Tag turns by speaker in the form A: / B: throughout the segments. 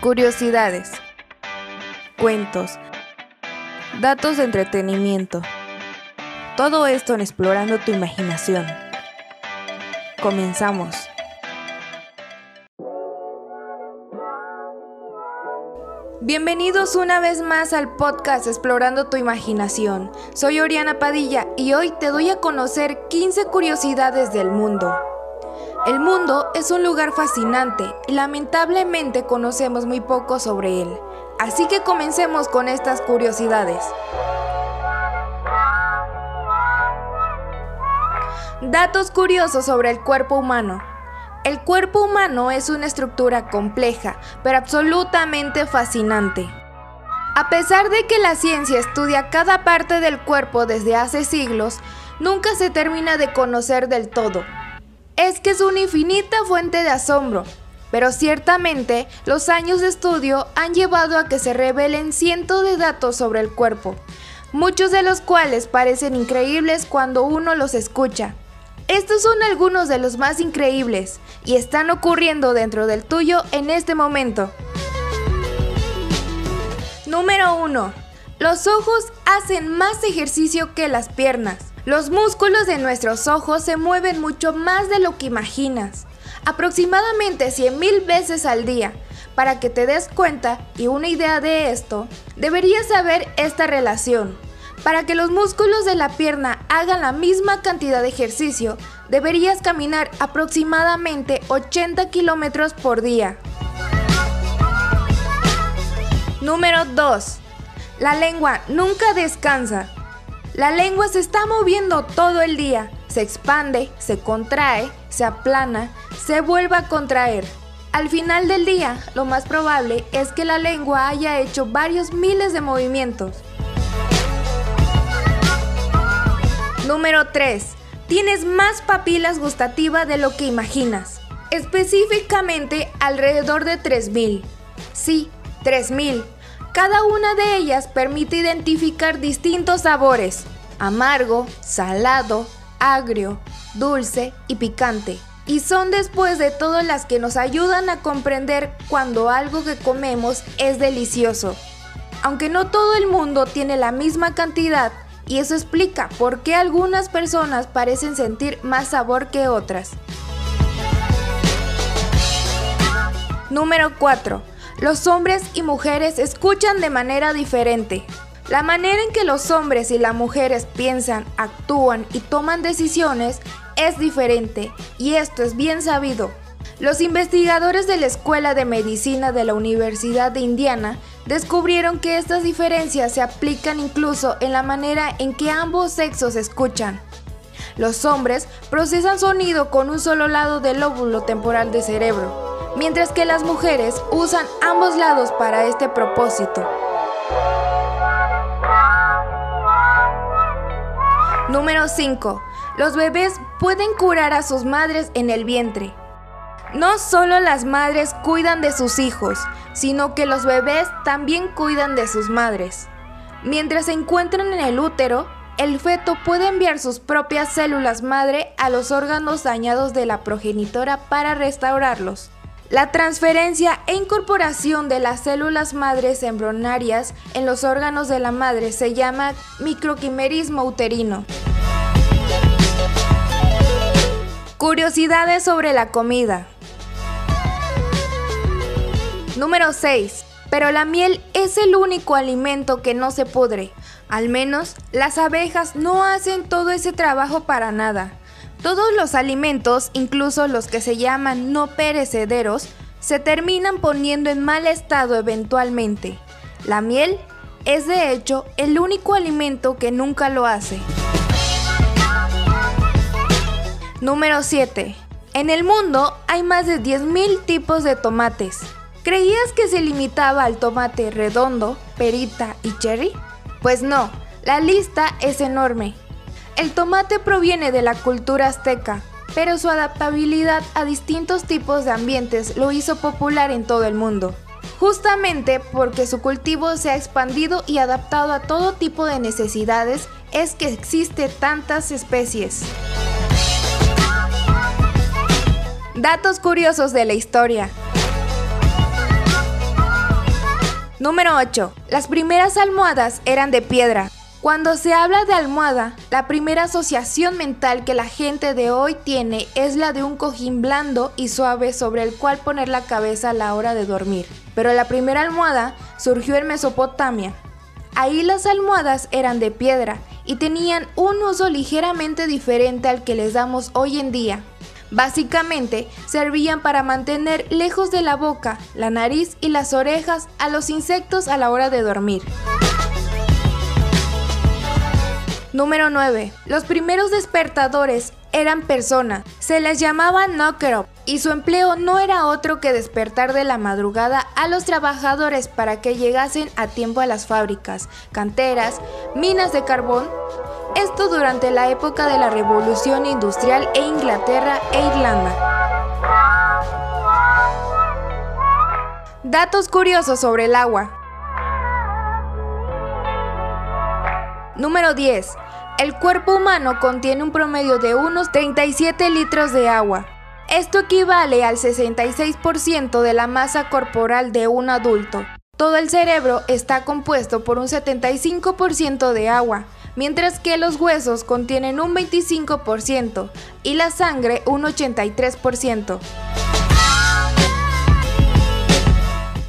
A: Curiosidades. Cuentos. Datos de entretenimiento. Todo esto en explorando tu imaginación. Comenzamos. Bienvenidos una vez más al podcast Explorando tu imaginación. Soy Oriana Padilla y hoy te doy a conocer 15 curiosidades del mundo. El mundo es un lugar fascinante y lamentablemente conocemos muy poco sobre él. Así que comencemos con estas curiosidades. Datos curiosos sobre el cuerpo humano. El cuerpo humano es una estructura compleja, pero absolutamente fascinante. A pesar de que la ciencia estudia cada parte del cuerpo desde hace siglos, nunca se termina de conocer del todo. Es que es una infinita fuente de asombro, pero ciertamente los años de estudio han llevado a que se revelen cientos de datos sobre el cuerpo, muchos de los cuales parecen increíbles cuando uno los escucha. Estos son algunos de los más increíbles y están ocurriendo dentro del tuyo en este momento. Número 1. Los ojos hacen más ejercicio que las piernas. Los músculos de nuestros ojos se mueven mucho más de lo que imaginas, aproximadamente 100.000 veces al día. Para que te des cuenta y una idea de esto, deberías saber esta relación. Para que los músculos de la pierna hagan la misma cantidad de ejercicio, deberías caminar aproximadamente 80 kilómetros por día. Número 2. La lengua nunca descansa. La lengua se está moviendo todo el día. Se expande, se contrae, se aplana, se vuelve a contraer. Al final del día, lo más probable es que la lengua haya hecho varios miles de movimientos. Número 3. Tienes más papilas gustativas de lo que imaginas. Específicamente alrededor de 3000. Sí, 3000. Cada una de ellas permite identificar distintos sabores. Amargo, salado, agrio, dulce y picante. Y son después de todo las que nos ayudan a comprender cuando algo que comemos es delicioso. Aunque no todo el mundo tiene la misma cantidad, y eso explica por qué algunas personas parecen sentir más sabor que otras. Número 4. Los hombres y mujeres escuchan de manera diferente. La manera en que los hombres y las mujeres piensan, actúan y toman decisiones es diferente y esto es bien sabido. Los investigadores de la Escuela de Medicina de la Universidad de Indiana descubrieron que estas diferencias se aplican incluso en la manera en que ambos sexos escuchan. Los hombres procesan sonido con un solo lado del lóbulo temporal del cerebro, mientras que las mujeres usan ambos lados para este propósito. Número 5. Los bebés pueden curar a sus madres en el vientre. No solo las madres cuidan de sus hijos, sino que los bebés también cuidan de sus madres. Mientras se encuentran en el útero, el feto puede enviar sus propias células madre a los órganos dañados de la progenitora para restaurarlos. La transferencia e incorporación de las células madres embrionarias en los órganos de la madre se llama microquimerismo uterino. Curiosidades sobre la comida. Número 6. Pero la miel es el único alimento que no se pudre. Al menos las abejas no hacen todo ese trabajo para nada. Todos los alimentos, incluso los que se llaman no perecederos, se terminan poniendo en mal estado eventualmente. La miel es de hecho el único alimento que nunca lo hace. Número 7. En el mundo hay más de 10.000 tipos de tomates. ¿Creías que se limitaba al tomate redondo, perita y cherry? Pues no, la lista es enorme. El tomate proviene de la cultura azteca, pero su adaptabilidad a distintos tipos de ambientes lo hizo popular en todo el mundo. Justamente porque su cultivo se ha expandido y adaptado a todo tipo de necesidades, es que existe tantas especies. Datos curiosos de la historia. Número 8. Las primeras almohadas eran de piedra. Cuando se habla de almohada, la primera asociación mental que la gente de hoy tiene es la de un cojín blando y suave sobre el cual poner la cabeza a la hora de dormir. Pero la primera almohada surgió en Mesopotamia. Ahí las almohadas eran de piedra y tenían un uso ligeramente diferente al que les damos hoy en día. Básicamente, servían para mantener lejos de la boca, la nariz y las orejas a los insectos a la hora de dormir. Número 9. Los primeros despertadores eran personas. Se les llamaba knocker up y su empleo no era otro que despertar de la madrugada a los trabajadores para que llegasen a tiempo a las fábricas, canteras, minas de carbón. Esto durante la época de la Revolución Industrial e Inglaterra e Irlanda. Datos curiosos sobre el agua. Número 10. El cuerpo humano contiene un promedio de unos 37 litros de agua. Esto equivale al 66% de la masa corporal de un adulto. Todo el cerebro está compuesto por un 75% de agua, mientras que los huesos contienen un 25% y la sangre un 83%.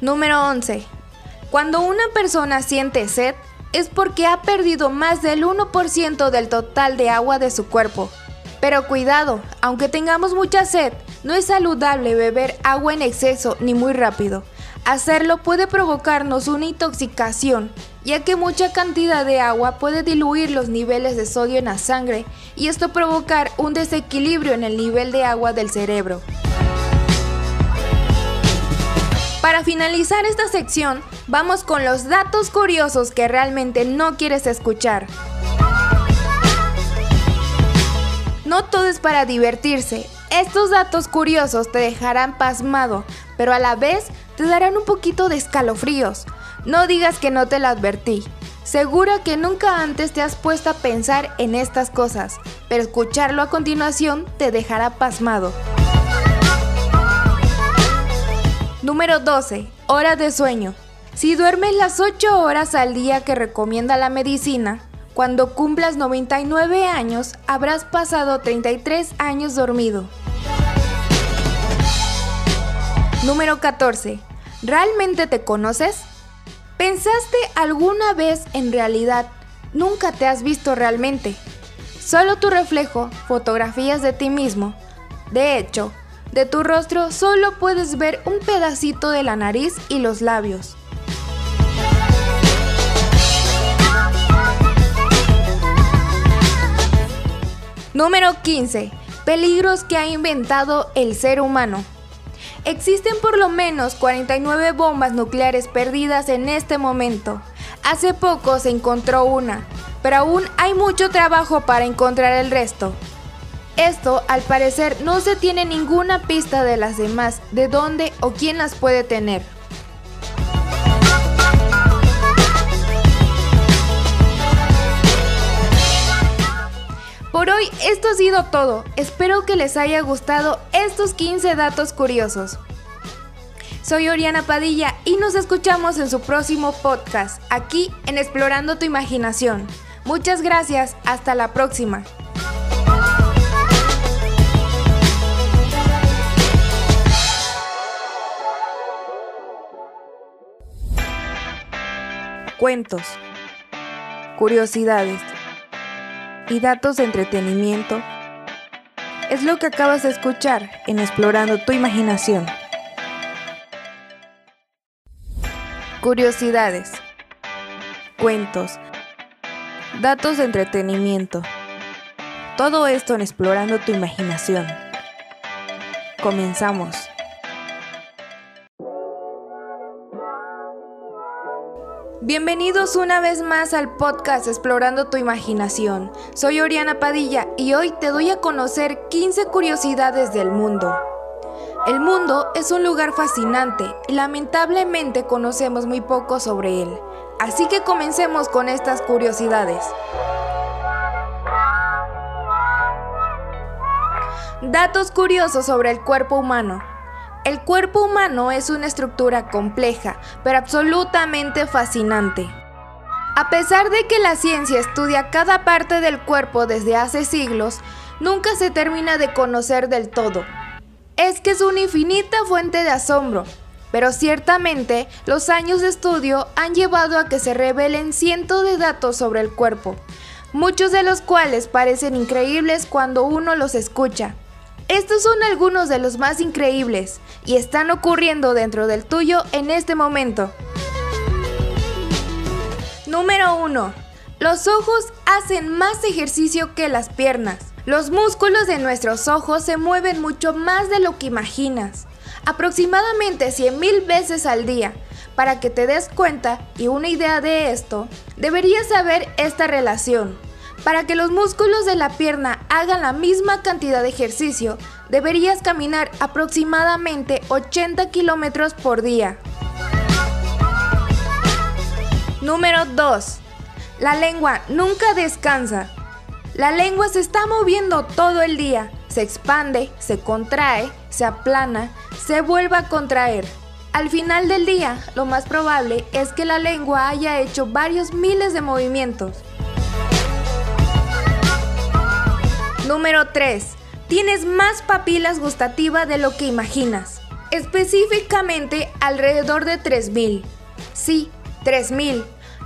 A: Número 11. Cuando una persona siente sed, es porque ha perdido más del 1% del total de agua de su cuerpo. Pero cuidado, aunque tengamos mucha sed, no es saludable beber agua en exceso ni muy rápido. Hacerlo puede provocarnos una intoxicación, ya que mucha cantidad de agua puede diluir los niveles de sodio en la sangre y esto provocar un desequilibrio en el nivel de agua del cerebro. Para finalizar esta sección, vamos con los datos curiosos que realmente no quieres escuchar. No todo es para divertirse. Estos datos curiosos te dejarán pasmado, pero a la vez te darán un poquito de escalofríos. No digas que no te lo advertí. Seguro que nunca antes te has puesto a pensar en estas cosas, pero escucharlo a continuación te dejará pasmado. Número 12. Hora de sueño. Si duermes las 8 horas al día que recomienda la medicina, cuando cumplas 99 años habrás pasado 33 años dormido. Número 14. ¿Realmente te conoces? ¿Pensaste alguna vez en realidad? Nunca te has visto realmente. Solo tu reflejo, fotografías de ti mismo. De hecho, de tu rostro solo puedes ver un pedacito de la nariz y los labios. Número 15. Peligros que ha inventado el ser humano. Existen por lo menos 49 bombas nucleares perdidas en este momento. Hace poco se encontró una, pero aún hay mucho trabajo para encontrar el resto. Esto, al parecer, no se tiene ninguna pista de las demás, de dónde o quién las puede tener. Por hoy esto ha sido todo. Espero que les haya gustado estos 15 datos curiosos. Soy Oriana Padilla y nos escuchamos en su próximo podcast, aquí en Explorando tu Imaginación. Muchas gracias, hasta la próxima. cuentos, curiosidades y datos de entretenimiento es lo que acabas de escuchar en Explorando tu Imaginación. Curiosidades, cuentos, datos de entretenimiento. Todo esto en Explorando tu Imaginación. Comenzamos. Bienvenidos una vez más al podcast Explorando tu Imaginación. Soy Oriana Padilla y hoy te doy a conocer 15 curiosidades del mundo. El mundo es un lugar fascinante y lamentablemente conocemos muy poco sobre él. Así que comencemos con estas curiosidades. Datos curiosos sobre el cuerpo humano. El cuerpo humano es una estructura compleja, pero absolutamente fascinante. A pesar de que la ciencia estudia cada parte del cuerpo desde hace siglos, nunca se termina de conocer del todo. Es que es una infinita fuente de asombro, pero ciertamente los años de estudio han llevado a que se revelen cientos de datos sobre el cuerpo, muchos de los cuales parecen increíbles cuando uno los escucha. Estos son algunos de los más increíbles y están ocurriendo dentro del tuyo en este momento. Número 1. Los ojos hacen más ejercicio que las piernas. Los músculos de nuestros ojos se mueven mucho más de lo que imaginas, aproximadamente 100.000 veces al día. Para que te des cuenta y una idea de esto, deberías saber esta relación. Para que los músculos de la pierna hagan la misma cantidad de ejercicio, deberías caminar aproximadamente 80 kilómetros por día. Número 2. La lengua nunca descansa. La lengua se está moviendo todo el día. Se expande, se contrae, se aplana, se vuelve a contraer. Al final del día, lo más probable es que la lengua haya hecho varios miles de movimientos. Número 3. Tienes más papilas gustativas de lo que imaginas. Específicamente alrededor de 3000. Sí, 3000.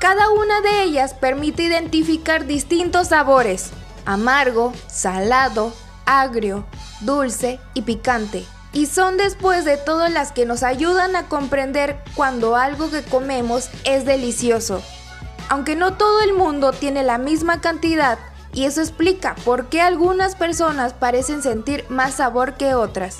A: Cada una de ellas permite identificar distintos sabores. Amargo, salado, agrio, dulce y picante. Y son después de todas las que nos ayudan a comprender cuando algo que comemos es delicioso. Aunque no todo el mundo tiene la misma cantidad, y eso explica por qué algunas personas parecen sentir más sabor que otras.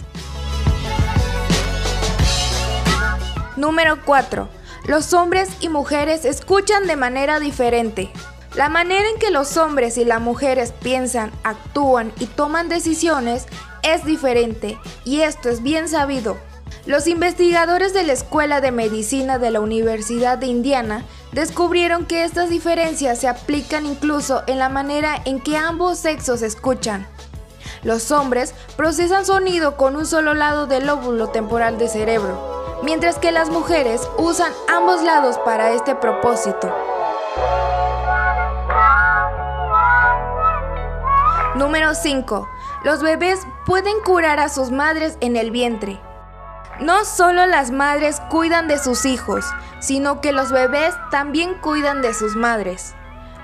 A: Número 4. Los hombres y mujeres escuchan de manera diferente. La manera en que los hombres y las mujeres piensan, actúan y toman decisiones es diferente y esto es bien sabido. Los investigadores de la Escuela de Medicina de la Universidad de Indiana descubrieron que estas diferencias se aplican incluso en la manera en que ambos sexos escuchan. Los hombres procesan sonido con un solo lado del lóbulo temporal del cerebro, mientras que las mujeres usan ambos lados para este propósito. Número 5. Los bebés pueden curar a sus madres en el vientre. No solo las madres cuidan de sus hijos, sino que los bebés también cuidan de sus madres.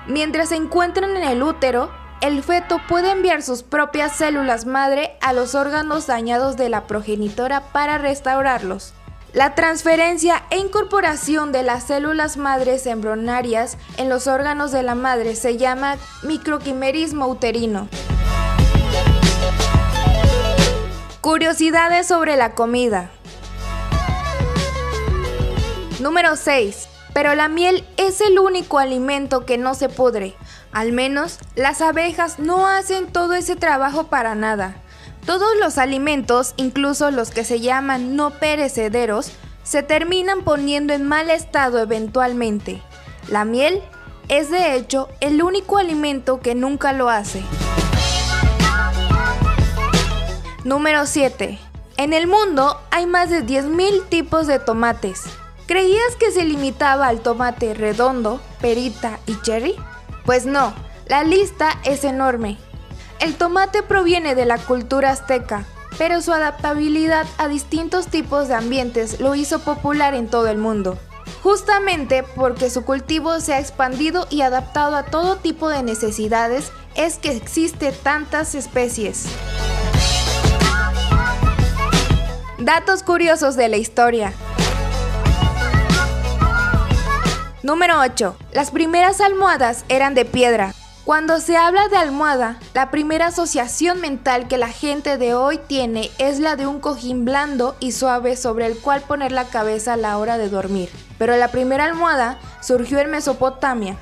A: Mientras se encuentran en el útero, el feto puede enviar sus propias células madre a los órganos dañados de la progenitora para restaurarlos. La transferencia e incorporación de las células madres embrionarias en los órganos de la madre se llama microquimerismo uterino. Curiosidades sobre la comida. Número 6. Pero la miel es el único alimento que no se pudre. Al menos las abejas no hacen todo ese trabajo para nada. Todos los alimentos, incluso los que se llaman no perecederos, se terminan poniendo en mal estado eventualmente. La miel es de hecho el único alimento que nunca lo hace. Número 7. En el mundo hay más de 10.000 tipos de tomates. ¿Creías que se limitaba al tomate redondo, perita y cherry? Pues no, la lista es enorme. El tomate proviene de la cultura azteca, pero su adaptabilidad a distintos tipos de ambientes lo hizo popular en todo el mundo. Justamente porque su cultivo se ha expandido y adaptado a todo tipo de necesidades es que existe tantas especies. Datos curiosos de la historia. Número 8. Las primeras almohadas eran de piedra. Cuando se habla de almohada, la primera asociación mental que la gente de hoy tiene es la de un cojín blando y suave sobre el cual poner la cabeza a la hora de dormir. Pero la primera almohada surgió en Mesopotamia.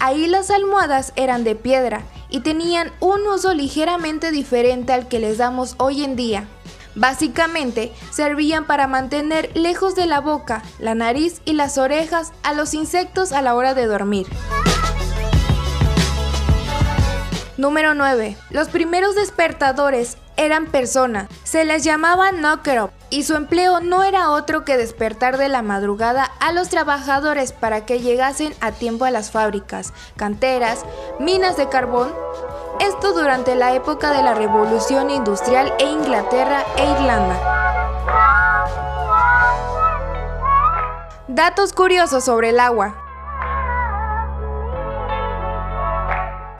A: Ahí las almohadas eran de piedra y tenían un uso ligeramente diferente al que les damos hoy en día. Básicamente, servían para mantener lejos de la boca, la nariz y las orejas a los insectos a la hora de dormir. Número 9. Los primeros despertadores eran personas. Se les llamaba knocker-up y su empleo no era otro que despertar de la madrugada a los trabajadores para que llegasen a tiempo a las fábricas, canteras, minas de carbón. Esto durante la época de la Revolución Industrial e Inglaterra e Irlanda. Datos curiosos sobre el agua.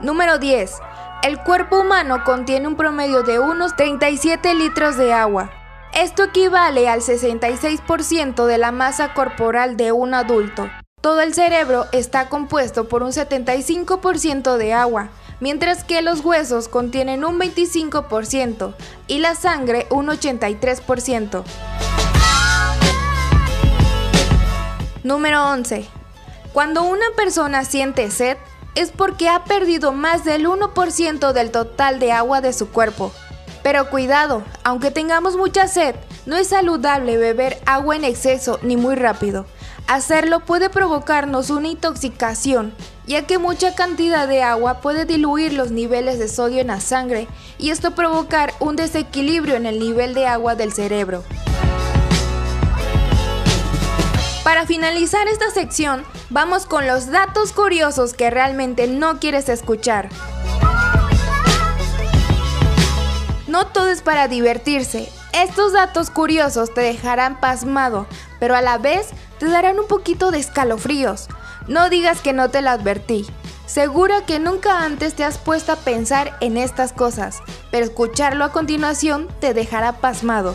A: Número 10. El cuerpo humano contiene un promedio de unos 37 litros de agua. Esto equivale al 66% de la masa corporal de un adulto. Todo el cerebro está compuesto por un 75% de agua, mientras que los huesos contienen un 25% y la sangre un 83%. Número 11. Cuando una persona siente sed, es porque ha perdido más del 1% del total de agua de su cuerpo. Pero cuidado, aunque tengamos mucha sed, no es saludable beber agua en exceso ni muy rápido. Hacerlo puede provocarnos una intoxicación, ya que mucha cantidad de agua puede diluir los niveles de sodio en la sangre y esto provocar un desequilibrio en el nivel de agua del cerebro. Para finalizar esta sección, vamos con los datos curiosos que realmente no quieres escuchar. No todo es para divertirse. Estos datos curiosos te dejarán pasmado, pero a la vez te darán un poquito de escalofríos. No digas que no te lo advertí. Seguro que nunca antes te has puesto a pensar en estas cosas, pero escucharlo a continuación te dejará pasmado.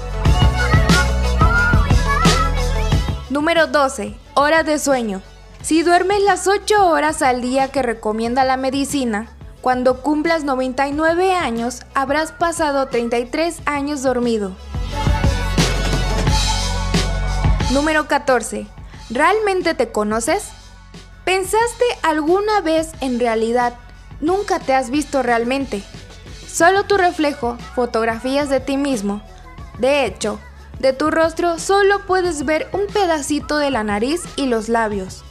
A: Número 12. Hora de sueño. Si duermes las 8 horas al día que recomienda la medicina, cuando cumplas 99 años, habrás pasado 33 años dormido. Número 14. ¿Realmente te conoces? ¿Pensaste alguna vez en realidad? Nunca te has visto realmente. Solo tu reflejo, fotografías de ti mismo. De hecho, de tu rostro solo puedes ver un pedacito de la nariz y los labios.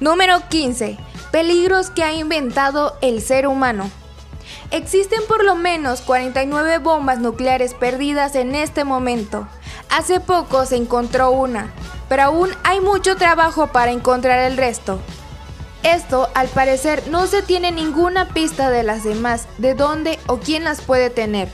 A: Número 15. Peligros que ha inventado el ser humano. Existen por lo menos 49 bombas nucleares perdidas en este momento. Hace poco se encontró una, pero aún hay mucho trabajo para encontrar el resto. Esto, al parecer, no se tiene ninguna pista de las demás, de dónde o quién las puede tener.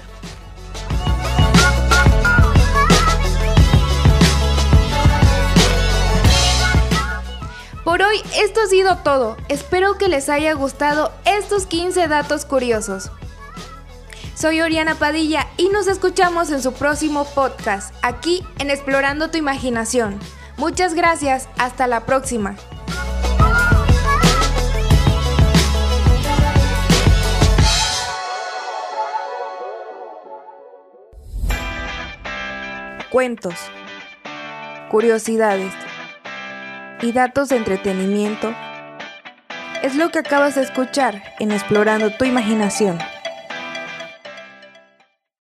A: Por hoy esto ha sido todo. Espero que les haya gustado estos 15 datos curiosos. Soy Oriana Padilla y nos escuchamos en su próximo podcast, aquí en Explorando tu Imaginación. Muchas gracias, hasta la próxima. Cuentos, curiosidades y datos de entretenimiento es lo que acabas de escuchar en Explorando tu Imaginación.